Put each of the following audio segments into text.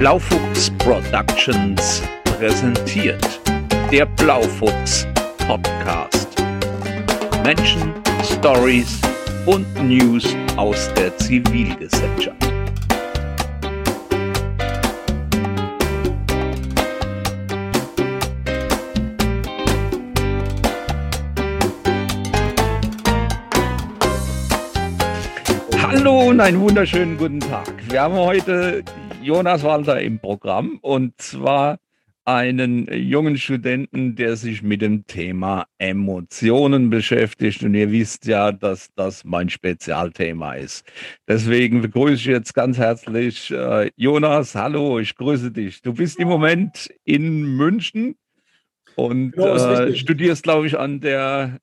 Blaufuchs Productions präsentiert der Blaufuchs Podcast. Menschen, Stories und News aus der Zivilgesellschaft. Hallo und einen wunderschönen guten Tag. Wir haben heute Jonas Walter im Programm und zwar einen jungen Studenten, der sich mit dem Thema Emotionen beschäftigt. Und ihr wisst ja, dass das mein Spezialthema ist. Deswegen begrüße ich jetzt ganz herzlich äh, Jonas. Hallo, ich grüße dich. Du bist im Moment in München und genau, äh, studierst, glaube ich, an der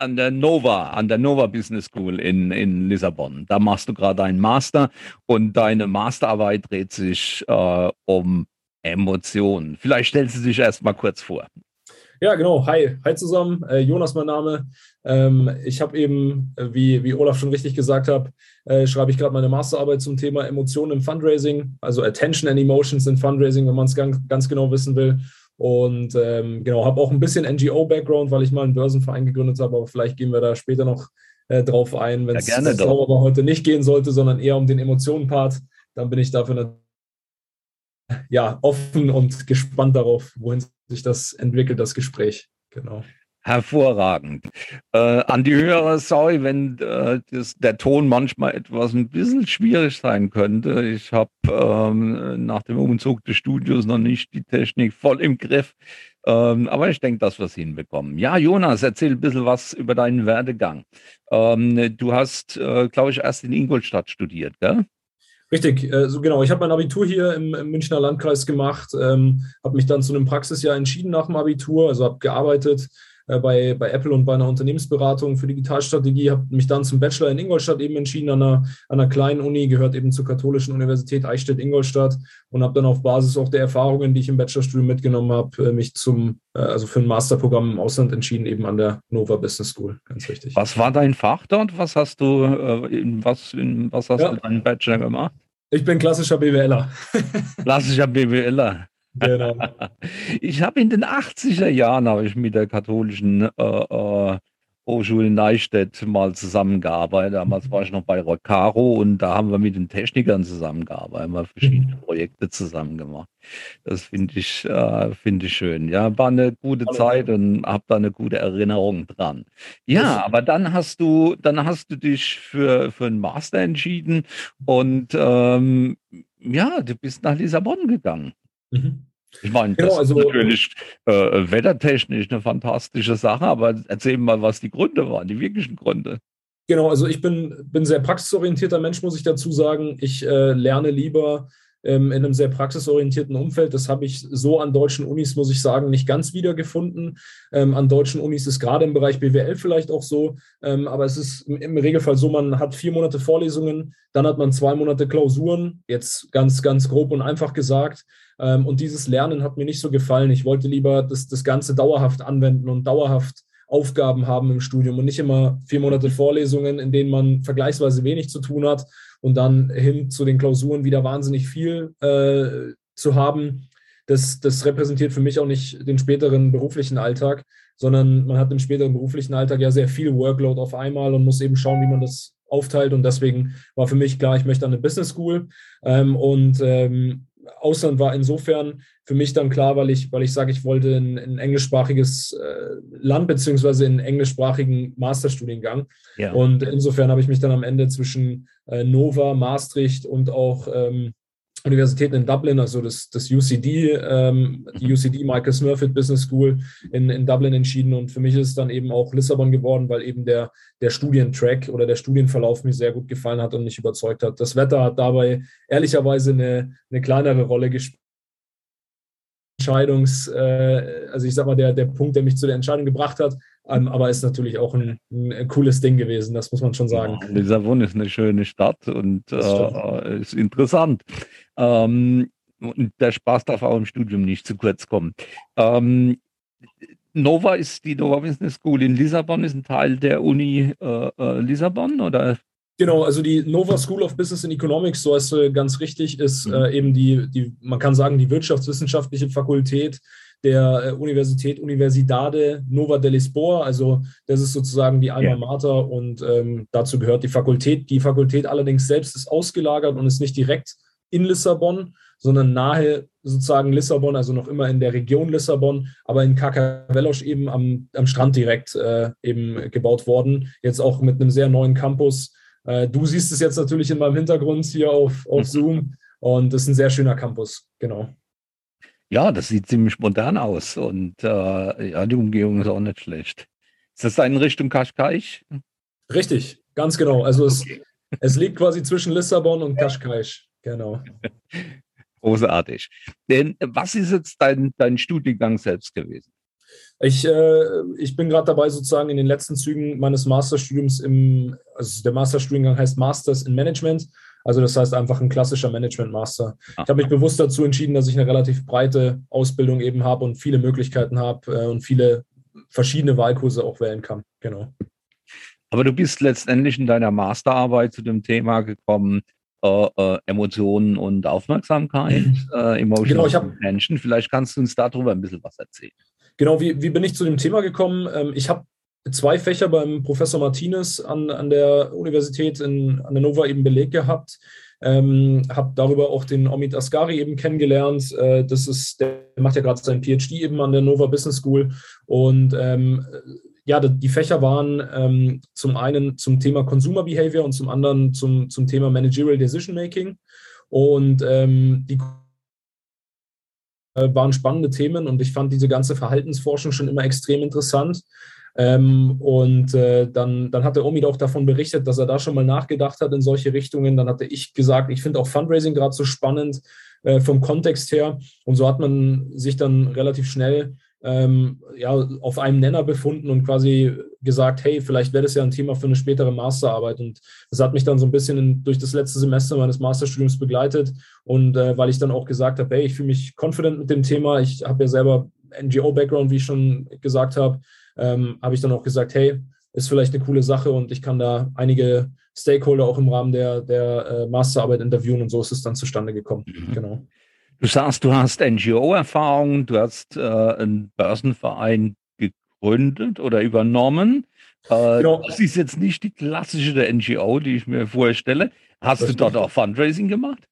an der Nova, an der Nova Business School in, in Lissabon. Da machst du gerade einen Master und deine Masterarbeit dreht sich äh, um Emotionen. Vielleicht stellst du dich erst mal kurz vor. Ja, genau. Hi, hi zusammen. Äh, Jonas, mein Name. Ähm, ich habe eben, äh, wie, wie Olaf schon richtig gesagt hat, äh, schreibe ich gerade meine Masterarbeit zum Thema Emotionen im Fundraising, also Attention and Emotions in Fundraising, wenn man es ganz, ganz genau wissen will. Und ähm, genau, habe auch ein bisschen NGO-Background, weil ich mal einen Börsenverein gegründet habe, aber vielleicht gehen wir da später noch äh, drauf ein, wenn es ja, aber heute nicht gehen sollte, sondern eher um den Emotionen-Part, dann bin ich dafür ja, offen und gespannt darauf, wohin sich das entwickelt, das Gespräch. Genau. Hervorragend. Äh, an die Hörer, sorry, wenn äh, das, der Ton manchmal etwas ein bisschen schwierig sein könnte. Ich habe ähm, nach dem Umzug des Studios noch nicht die Technik voll im Griff. Ähm, aber ich denke, dass wir es hinbekommen. Ja, Jonas, erzähl ein bisschen was über deinen Werdegang. Ähm, du hast, äh, glaube ich, erst in Ingolstadt studiert, gell? Richtig, äh, so genau. Ich habe mein Abitur hier im, im Münchner Landkreis gemacht, ähm, habe mich dann zu einem Praxisjahr entschieden nach dem Abitur, also habe gearbeitet, bei, bei Apple und bei einer Unternehmensberatung für Digitalstrategie, habe mich dann zum Bachelor in Ingolstadt eben entschieden, an einer, an einer kleinen Uni, gehört eben zur Katholischen Universität Eichstätt-Ingolstadt und habe dann auf Basis auch der Erfahrungen, die ich im Bachelorstudium mitgenommen habe, äh, mich zum, äh, also für ein Masterprogramm im Ausland entschieden, eben an der Nova Business School, ganz wichtig. Was war dein Fach dort? Was hast du, in was, in was hast ja. du deinen Bachelor gemacht? Ich bin klassischer BWLer. klassischer BWLer. Genau. Ich habe in den 80er Jahren habe ich mit der katholischen äh, äh, Hochschule Neustädt mal zusammengearbeitet. Damals war ich noch bei Rocaro und da haben wir mit den Technikern zusammengearbeitet, haben wir verschiedene mhm. Projekte zusammen gemacht. Das finde ich, äh, finde ich schön. Ja, war eine gute. Zeit und habe da eine gute Erinnerung dran. Ja, aber dann hast du, dann hast du dich für, für einen Master entschieden und ähm, ja, du bist nach Lissabon gegangen. Mhm. Ich meine, genau, das also, ist natürlich äh, wettertechnisch eine fantastische Sache, aber erzähl mal, was die Gründe waren, die wirklichen Gründe. Genau, also ich bin, bin sehr praxisorientierter Mensch, muss ich dazu sagen. Ich äh, lerne lieber ähm, in einem sehr praxisorientierten Umfeld. Das habe ich so an deutschen Unis, muss ich sagen, nicht ganz wiedergefunden. Ähm, an deutschen Unis ist gerade im Bereich BWL vielleicht auch so, ähm, aber es ist im, im, Regelfall so, man hat vier Monate Vorlesungen, dann hat man zwei Monate Klausuren, jetzt ganz, ganz grob und einfach gesagt. Ähm, und dieses Lernen hat mir nicht so gefallen. Ich wollte lieber das, das Ganze dauerhaft anwenden und dauerhaft Aufgaben haben im Studium und nicht immer vier Monate Vorlesungen, in denen man vergleichsweise wenig zu tun hat und dann hin zu den Klausuren wieder wahnsinnig viel äh, zu haben. Das, das repräsentiert für mich auch nicht den späteren beruflichen Alltag, sondern man hat im späteren beruflichen Alltag ja sehr viel Workload auf einmal und muss eben schauen, wie man das aufteilt. Und deswegen war für mich klar, ich möchte an eine Business School. Ähm, und ähm, Ausland war insofern für mich dann klar, weil ich, weil ich sage, ich wollte ein, ein englischsprachiges äh, Land beziehungsweise einen englischsprachigen Masterstudiengang. Ja. Und insofern habe ich mich dann am Ende zwischen äh, Nova, Maastricht und auch ähm, Universitäten in Dublin, also das, das UCD, ähm, die mhm. UCD Michael Smurfit Business School in, in Dublin entschieden. Und für mich ist es dann eben auch Lissabon geworden, weil eben der, der Studientrack oder der Studienverlauf mir sehr gut gefallen hat und mich überzeugt hat. Das Wetter hat dabei ehrlicherweise eine, eine kleinere Rolle gespielt. Entscheidungs, äh, also ich sag mal, der, der Punkt, der mich zu der Entscheidung gebracht hat, ähm, aber ist natürlich auch ein, ein, cooles Ding gewesen, das muss man schon sagen. Ja, Lissabon ist eine schöne Stadt und äh, ist interessant. Ähm, und der Spaß darf auch im Studium nicht zu kurz kommen. Ähm, Nova ist die Nova Business School in Lissabon, ist ein Teil der Uni äh, äh Lissabon oder? Genau, also die Nova School of Business and Economics, so heißt sie ganz richtig, ist mhm. äh, eben die, die, man kann sagen, die wirtschaftswissenschaftliche Fakultät der äh, Universität Universidade Nova de Lisboa. Also das ist sozusagen die Alma. Mater und ähm, dazu gehört die Fakultät. Die Fakultät allerdings selbst ist ausgelagert und ist nicht direkt in Lissabon, sondern nahe sozusagen Lissabon, also noch immer in der Region Lissabon, aber in Carcavelos eben am, am Strand direkt äh, eben gebaut worden. Jetzt auch mit einem sehr neuen Campus. Äh, du siehst es jetzt natürlich in meinem Hintergrund hier auf, auf Zoom und das ist ein sehr schöner Campus, genau. Ja, das sieht ziemlich modern aus und äh, ja, die Umgebung ist auch nicht schlecht. Ist das in Richtung Kaschkaich? Richtig, ganz genau. Also es, okay. es liegt quasi zwischen Lissabon und Kaschkaich, genau. Großartig. Denn was ist jetzt dein, dein Studiengang selbst gewesen? Ich, äh, ich bin gerade dabei, sozusagen in den letzten Zügen meines Masterstudiums im, also der Masterstudiengang heißt Masters in Management. Also das heißt einfach ein klassischer Management-Master. Ich habe mich bewusst dazu entschieden, dass ich eine relativ breite Ausbildung eben habe und viele Möglichkeiten habe äh, und viele verschiedene Wahlkurse auch wählen kann. Genau. Aber du bist letztendlich in deiner Masterarbeit zu dem Thema gekommen, äh, äh, Emotionen und Aufmerksamkeit, äh, Emotional genau, ich hab, Attention. Vielleicht kannst du uns darüber ein bisschen was erzählen. Genau, wie, wie bin ich zu dem Thema gekommen? Ähm, ich habe zwei Fächer beim Professor Martinez an, an der Universität in an der Nova eben belegt gehabt. Ähm, habe darüber auch den Omid Asgari eben kennengelernt. Äh, das ist, der macht ja gerade seinen PhD eben an der Nova Business School. Und ähm, ja, die Fächer waren ähm, zum einen zum Thema Consumer Behavior und zum anderen zum, zum Thema Managerial Decision Making. Und ähm, die äh, waren spannende Themen und ich fand diese ganze Verhaltensforschung schon immer extrem interessant. Ähm, und äh, dann, dann hat der Omid auch davon berichtet, dass er da schon mal nachgedacht hat in solche Richtungen. Dann hatte ich gesagt, ich finde auch Fundraising gerade so spannend äh, vom Kontext her. Und so hat man sich dann relativ schnell ähm, ja, auf einem Nenner befunden und quasi gesagt, hey, vielleicht wäre das ja ein Thema für eine spätere Masterarbeit. Und das hat mich dann so ein bisschen in, durch das letzte Semester meines Masterstudiums begleitet. Und äh, weil ich dann auch gesagt habe, hey, ich fühle mich confident mit dem Thema. Ich habe ja selber NGO-Background, wie ich schon gesagt habe ähm, habe ich dann auch gesagt, hey, ist vielleicht eine coole Sache und ich kann da einige Stakeholder auch im Rahmen der, der äh, Masterarbeit interviewen und so ist es dann zustande gekommen. Mhm. Genau. Du sagst, du hast NGO-Erfahrung, du hast äh, einen Börsenverein gegründet oder übernommen. Äh, genau. Das ist jetzt nicht die klassische der NGO, die ich mir vorstelle. Hast das du dort auch Fundraising gemacht?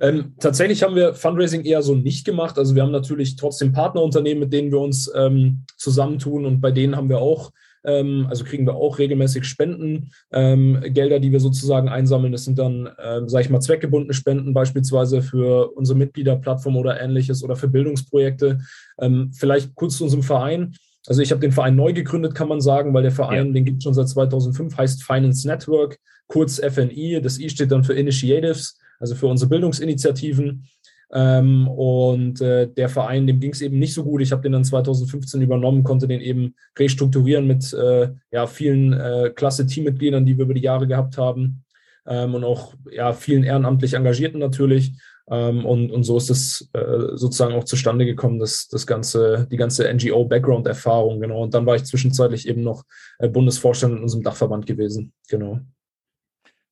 Ähm, tatsächlich haben wir Fundraising eher so nicht gemacht. Also wir haben natürlich trotzdem Partnerunternehmen, mit denen wir uns ähm, zusammentun und bei denen haben wir auch, ähm, also kriegen wir auch regelmäßig Spenden, ähm, Gelder, die wir sozusagen einsammeln. Das sind dann, ähm, sage ich mal, zweckgebundene Spenden beispielsweise für unsere Mitgliederplattform oder ähnliches oder für Bildungsprojekte. Ähm, vielleicht kurz zu unserem Verein. Also ich habe den Verein neu gegründet, kann man sagen, weil der Verein, ja. den gibt es schon seit 2005, heißt Finance Network, kurz FNI. Das I steht dann für Initiatives also für unsere Bildungsinitiativen. Ähm, und äh, der Verein, dem ging es eben nicht so gut. Ich habe den dann 2015 übernommen, konnte den eben restrukturieren mit äh, ja, vielen äh, klasse Teammitgliedern, die wir über die Jahre gehabt haben ähm, und auch ja, vielen ehrenamtlich Engagierten natürlich. Ähm, und, und so ist es äh, sozusagen auch zustande gekommen, dass das ganze, die ganze NGO-Background-Erfahrung, genau. Und dann war ich zwischenzeitlich eben noch äh, Bundesvorstand in unserem Dachverband gewesen, genau.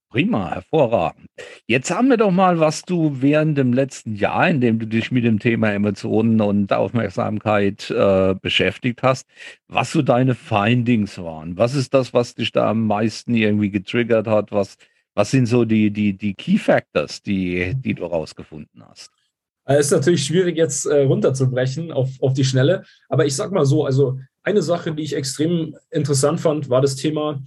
Prima, hervorragend. Jetzt haben wir doch mal, was du während dem letzten Jahr, in dem du dich mit dem Thema Emotionen und Aufmerksamkeit äh, beschäftigt hast, was so deine Findings waren. Was ist das, was dich da am meisten irgendwie getriggert hat? Was, was sind so die, die, die Key Factors, die, die du rausgefunden hast? Es ist natürlich schwierig jetzt äh, runterzubrechen auf, auf die Schnelle, aber ich sag mal so, also eine Sache, die ich extrem interessant fand, war das Thema,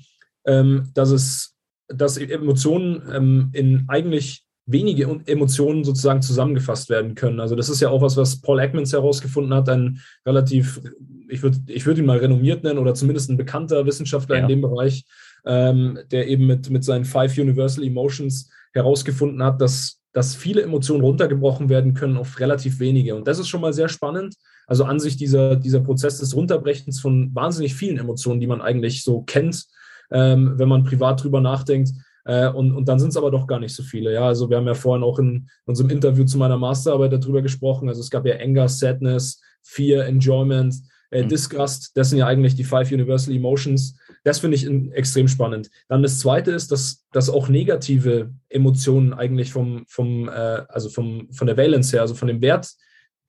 ähm, dass es dass Emotionen ähm, in eigentlich wenige Emotionen sozusagen zusammengefasst werden können. Also das ist ja auch was, was Paul Ekmans herausgefunden hat, ein relativ, ich würde ich würd ihn mal renommiert nennen oder zumindest ein bekannter Wissenschaftler ja. in dem Bereich, ähm, der eben mit, mit seinen Five Universal Emotions herausgefunden hat, dass, dass viele Emotionen runtergebrochen werden können auf relativ wenige. Und das ist schon mal sehr spannend. Also an sich dieser, dieser Prozess des Runterbrechens von wahnsinnig vielen Emotionen, die man eigentlich so kennt, ähm, wenn man privat drüber nachdenkt. Äh, und, und dann sind es aber doch gar nicht so viele. Ja, also wir haben ja vorhin auch in unserem Interview zu meiner Masterarbeit darüber gesprochen. Also es gab ja Anger, Sadness, Fear, Enjoyment, äh, mhm. Disgust. Das sind ja eigentlich die Five Universal Emotions. das finde ich extrem spannend. Dann das Zweite ist, dass, dass auch negative Emotionen eigentlich vom, vom, äh, also vom, von der Valence her, also von dem Wert,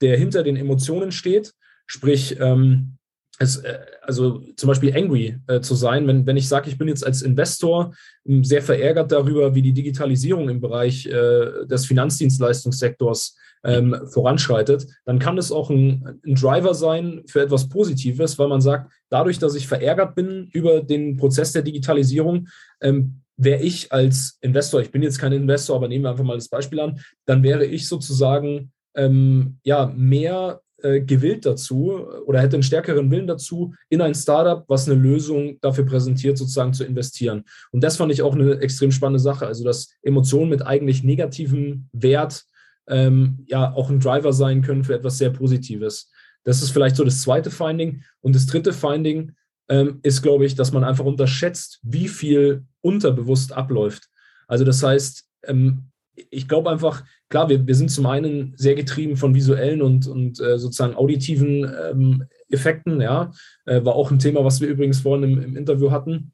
der hinter den Emotionen steht, sprich, ähm, es, äh, also zum Beispiel angry äh, zu sein, wenn, wenn ich sage, ich bin jetzt als Investor ähm, sehr verärgert darüber, wie die Digitalisierung im Bereich äh, des Finanzdienstleistungssektors ähm, voranschreitet, dann kann es auch ein, ein, Driver sein für etwas Positives, weil man sagt, dadurch, dass ich verärgert bin über den Prozess der Digitalisierung, ähm, wäre ich als Investor, ich bin jetzt kein Investor, aber nehmen wir einfach mal das Beispiel an, dann wäre ich sozusagen ähm, ja mehr äh, gewillt dazu oder hätte einen stärkeren Willen dazu, in ein Startup, was eine Lösung dafür präsentiert, sozusagen zu investieren. Und das fand ich auch eine extrem spannende Sache. Also, dass Emotionen mit eigentlich negativem Wert ähm, ja auch ein Driver sein können für etwas sehr Positives. Das ist vielleicht so das zweite Finding. Und das dritte Finding ähm, ist, glaube ich, dass man einfach unterschätzt, wie viel unterbewusst abläuft. Also das heißt, ähm, ich glaube einfach, klar, wir, wir sind zum einen sehr getrieben von visuellen und, und äh, sozusagen auditiven ähm, Effekten, ja. Äh, war auch ein Thema, was wir übrigens vorhin im, im Interview hatten.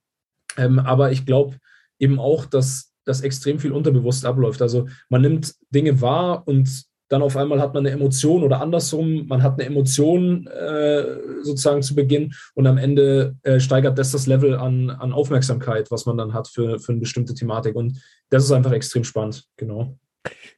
Ähm, aber ich glaube eben auch, dass das extrem viel unterbewusst abläuft. Also man nimmt Dinge wahr und dann auf einmal hat man eine Emotion oder andersrum, man hat eine Emotion äh, sozusagen zu Beginn und am Ende äh, steigert das das Level an, an Aufmerksamkeit, was man dann hat für, für eine bestimmte Thematik. Und das ist einfach extrem spannend, genau.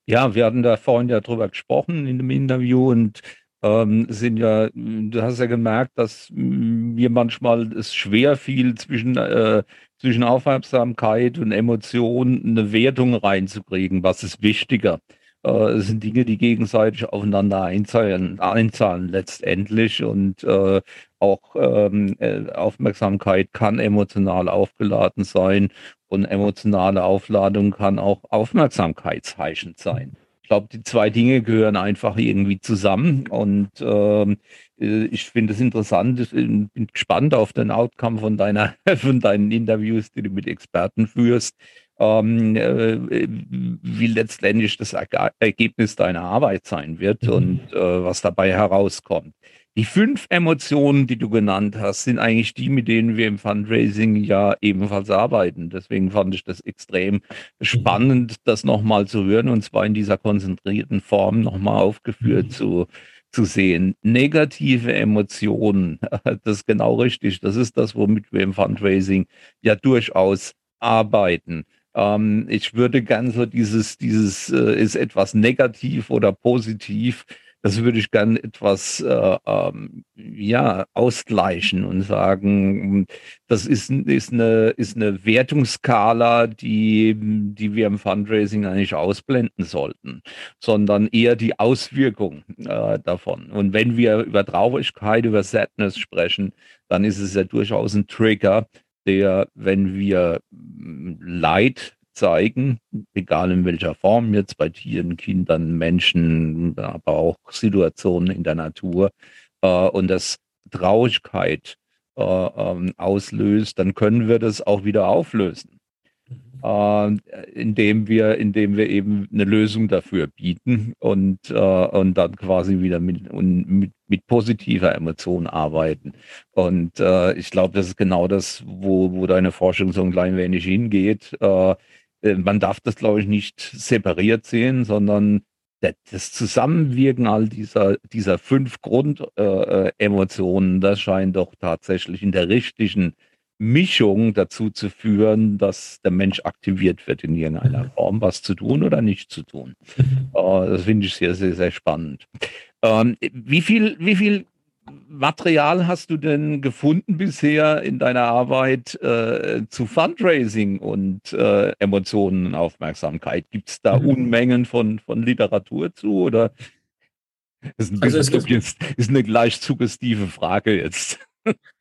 Ja, wir hatten da vorhin ja drüber gesprochen in dem Interview und ähm, sind ja, du hast ja gemerkt, dass mir manchmal es schwer fiel, zwischen, äh, zwischen Aufmerksamkeit und Emotion eine Wertung reinzukriegen. Was ist wichtiger? Äh, es sind Dinge, die gegenseitig aufeinander einzahlen, einzahlen letztendlich. Und äh, auch ähm, äh, Aufmerksamkeit kann emotional aufgeladen sein. Und emotionale Aufladung kann auch aufmerksamkeitsheischend sein. Ich glaube, die zwei Dinge gehören einfach irgendwie zusammen. Und ähm, äh, ich finde es interessant, ich bin gespannt auf den Outcome von deiner, von deinen Interviews, die du mit Experten führst, ähm, äh, wie letztendlich das Ergebnis deiner Arbeit sein wird mhm. und äh, was dabei herauskommt. Die fünf Emotionen, die du genannt hast, sind eigentlich die, mit denen wir im Fundraising ja ebenfalls arbeiten. Deswegen fand ich das extrem spannend, das nochmal zu hören und zwar in dieser konzentrierten Form nochmal aufgeführt mhm. zu, zu sehen. Negative Emotionen, das ist genau richtig. Das ist das, womit wir im Fundraising ja durchaus arbeiten. Ähm, ich würde gern so dieses, dieses äh, ist etwas negativ oder positiv das würde ich gern etwas äh, ähm, ja, ausgleichen und sagen, das ist, ist, eine, ist eine Wertungsskala, die, die wir im Fundraising eigentlich ausblenden sollten, sondern eher die Auswirkung äh, davon. Und wenn wir über Traurigkeit, über Sadness sprechen, dann ist es ja durchaus ein Trigger, der, wenn wir Leid zeigen, egal in welcher Form, jetzt bei Tieren, Kindern, Menschen, aber auch Situationen in der Natur äh, und das Traurigkeit äh, ähm, auslöst, dann können wir das auch wieder auflösen. Äh, indem wir, indem wir eben eine Lösung dafür bieten und, äh, und dann quasi wieder mit, mit, mit positiver Emotion arbeiten. Und äh, ich glaube, das ist genau das, wo, wo deine Forschung so ein klein wenig hingeht. Äh, äh, man darf das, glaube ich, nicht separiert sehen, sondern das Zusammenwirken all dieser, dieser fünf Grundemotionen, äh, das scheint doch tatsächlich in der richtigen Mischung dazu zu führen, dass der Mensch aktiviert wird in irgendeiner mhm. Form, was zu tun oder nicht zu tun. Mhm. Äh, das finde ich sehr, sehr, sehr spannend. Ähm, wie viel, wie viel Material hast du denn gefunden bisher in deiner Arbeit äh, zu Fundraising und äh, Emotionen und Aufmerksamkeit? Gibt es da mhm. Unmengen von, von Literatur zu oder ist, ein also bisschen, ist, ist eine gleich suggestive Frage jetzt?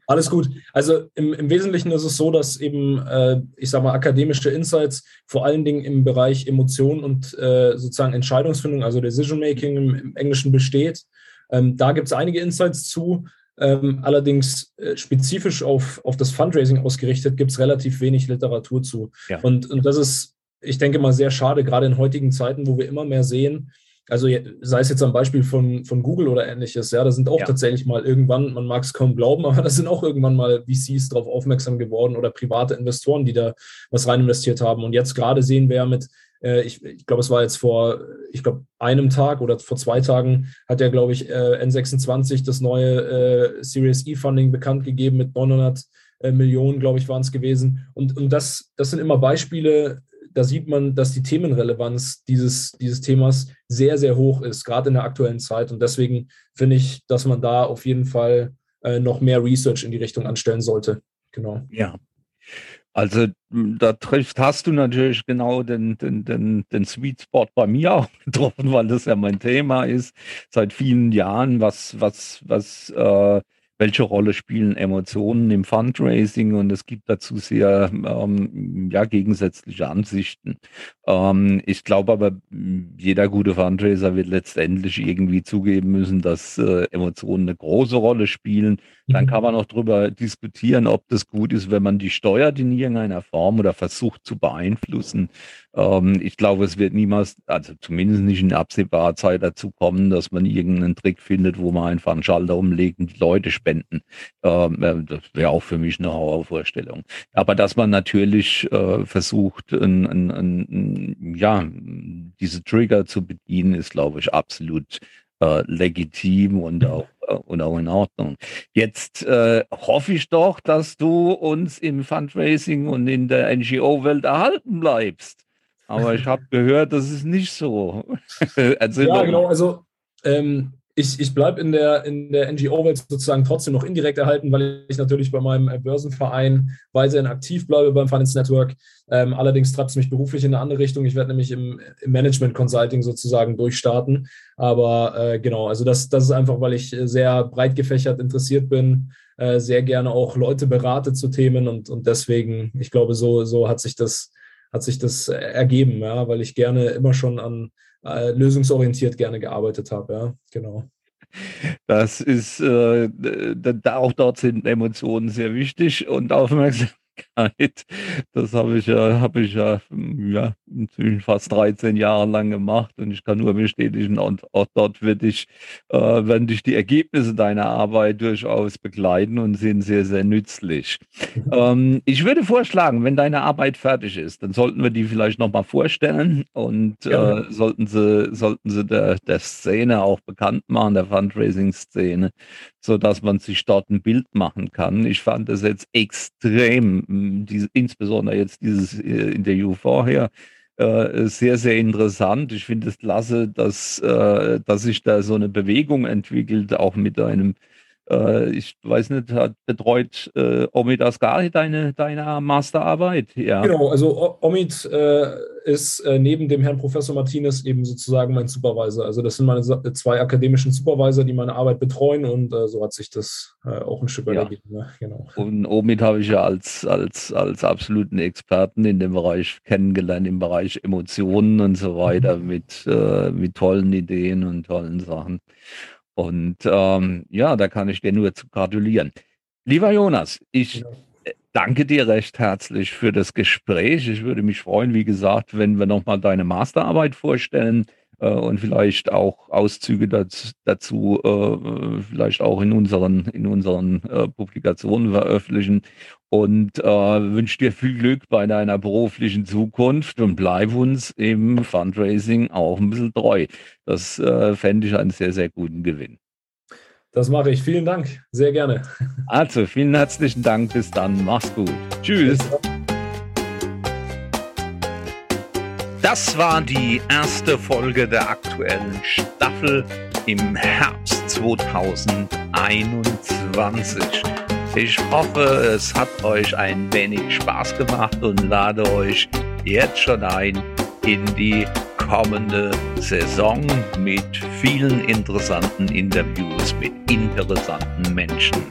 Alles gut. Also im, im, Wesentlichen ist es so, dass eben, äh, ich sage mal, akademische Insights vor allen Dingen im Bereich Emotionen und äh, sozusagen Entscheidungsfindung, also Decision Making im, im Englischen besteht. Ähm, da gibt es einige Insights zu. Ähm, allerdings äh, spezifisch auf, auf das Fundraising ausgerichtet gibt es relativ wenig Literatur zu. Ja. Und, und das ist, ich denke mal, sehr schade, gerade in heutigen Zeiten, wo wir immer mehr sehen, also sei es jetzt am Beispiel von, von Google oder ähnliches, ja, da sind auch ja. tatsächlich mal irgendwann, man mag es kaum glauben, aber da sind auch irgendwann mal VCs darauf aufmerksam geworden oder private Investoren, die da was rein investiert haben. Und jetzt gerade sehen wir ja mit, äh, ich, ich glaube, es war jetzt vor, ich glaube, einem Tag oder vor zwei Tagen hat ja, glaube ich, äh, N26 das neue äh, Series E Funding bekannt gegeben mit 900 äh, Millionen, glaube ich, waren es gewesen. Und, und das, das sind immer Beispiele, da sieht man, dass die Themenrelevanz dieses, dieses Themas sehr, sehr hoch ist, gerade in der aktuellen Zeit. Und deswegen finde ich, dass man da auf jeden Fall äh, noch mehr Research in die Richtung anstellen sollte. Genau. Ja. Also da trifft, hast du natürlich genau den, den, den, den Sweet Spot bei mir auch getroffen, weil das ja mein Thema ist seit vielen Jahren, was, was, was äh, welche Rolle spielen Emotionen im Fundraising und es gibt dazu sehr ähm, ja, gegensätzliche Ansichten. Ähm, ich glaube aber, jeder gute Fundraiser wird letztendlich irgendwie zugeben müssen, dass äh, Emotionen eine große Rolle spielen. Dann mhm. kann man auch darüber diskutieren, ob das gut ist, wenn man die steuert in irgendeiner Form oder versucht zu beeinflussen. Ähm, ich glaube, es wird niemals, also zumindest nicht in absehbarer Zeit dazu kommen, dass man irgendeinen Trick findet, wo man einfach einen Schalter umlegt und die Leute spenden. Ähm, äh, das wäre auch für mich eine Horrorvorstellung. Aber dass man natürlich äh, versucht, ein, ein, ein, ja, diese Trigger zu bedienen, ist, glaube ich, absolut äh, legitim und auch, äh, und auch in Ordnung. Jetzt äh, hoffe ich doch, dass du uns im Fundraising und in der NGO-Welt erhalten bleibst. Aber ich habe gehört, das ist nicht so. ja, genau. Also ähm, ich, ich bleibe in der, in der NGO-Welt sozusagen trotzdem noch indirekt erhalten, weil ich natürlich bei meinem Börsenverein weiterhin aktiv bleibe beim Finance Network. Ähm, allerdings treibt es mich beruflich in eine andere Richtung. Ich werde nämlich im, im Management Consulting sozusagen durchstarten. Aber äh, genau, also das, das ist einfach, weil ich sehr breit gefächert interessiert bin, äh, sehr gerne auch Leute berate zu Themen und, und deswegen, ich glaube, so, so hat sich das hat sich das ergeben, ja, weil ich gerne immer schon an äh, lösungsorientiert gerne gearbeitet habe, ja, genau. Das ist, äh, auch dort sind Emotionen sehr wichtig und Aufmerksamkeit das habe ich ja, habe ich ja, ja inzwischen fast 13 Jahre lang gemacht und ich kann nur bestätigen, und auch dort wird dich, äh, werden dich die Ergebnisse deiner Arbeit durchaus begleiten und sind sehr, sehr nützlich. Mhm. Ähm, ich würde vorschlagen, wenn deine Arbeit fertig ist, dann sollten wir die vielleicht nochmal vorstellen und äh, sollten sie, sollten sie der, der Szene auch bekannt machen, der Fundraising-Szene, so dass man sich dort ein Bild machen kann. Ich fand das jetzt extrem, diese, insbesondere jetzt dieses äh, Interview vorher, äh, sehr, sehr interessant. Ich finde es klasse, dass, äh, dass sich da so eine Bewegung entwickelt, auch mit einem äh, ich weiß nicht, hat betreut äh, Omid Asgari deine, deine Masterarbeit? Ja. Genau, also Omid äh, ist äh, neben dem Herrn Professor Martinez eben sozusagen mein Supervisor. Also das sind meine zwei akademischen Supervisor, die meine Arbeit betreuen und äh, so hat sich das äh, auch ein Stück weit ja. ergeben. Ja, genau. Und Omid habe ich ja als, als, als absoluten Experten in dem Bereich kennengelernt, im Bereich Emotionen und so weiter, mhm. mit, mit tollen Ideen und tollen Sachen. Und ähm, ja, da kann ich dir nur zu gratulieren. Lieber Jonas, ich genau. danke dir recht herzlich für das Gespräch. Ich würde mich freuen, wie gesagt, wenn wir nochmal deine Masterarbeit vorstellen äh, und vielleicht auch Auszüge dazu, dazu äh, vielleicht auch in unseren, in unseren äh, Publikationen veröffentlichen. Und äh, wünsche dir viel Glück bei deiner beruflichen Zukunft und bleib uns im Fundraising auch ein bisschen treu. Das äh, fände ich einen sehr, sehr guten Gewinn. Das mache ich. Vielen Dank. Sehr gerne. Also, vielen herzlichen Dank. Bis dann. Mach's gut. Tschüss. Das war die erste Folge der aktuellen Staffel im Herbst 2021. Ich hoffe, es hat euch ein wenig Spaß gemacht und lade euch jetzt schon ein in die kommende Saison mit vielen interessanten Interviews mit interessanten Menschen.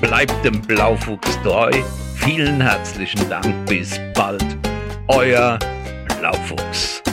Bleibt dem Blaufuchs treu. Vielen herzlichen Dank. Bis bald. Euer Blaufuchs.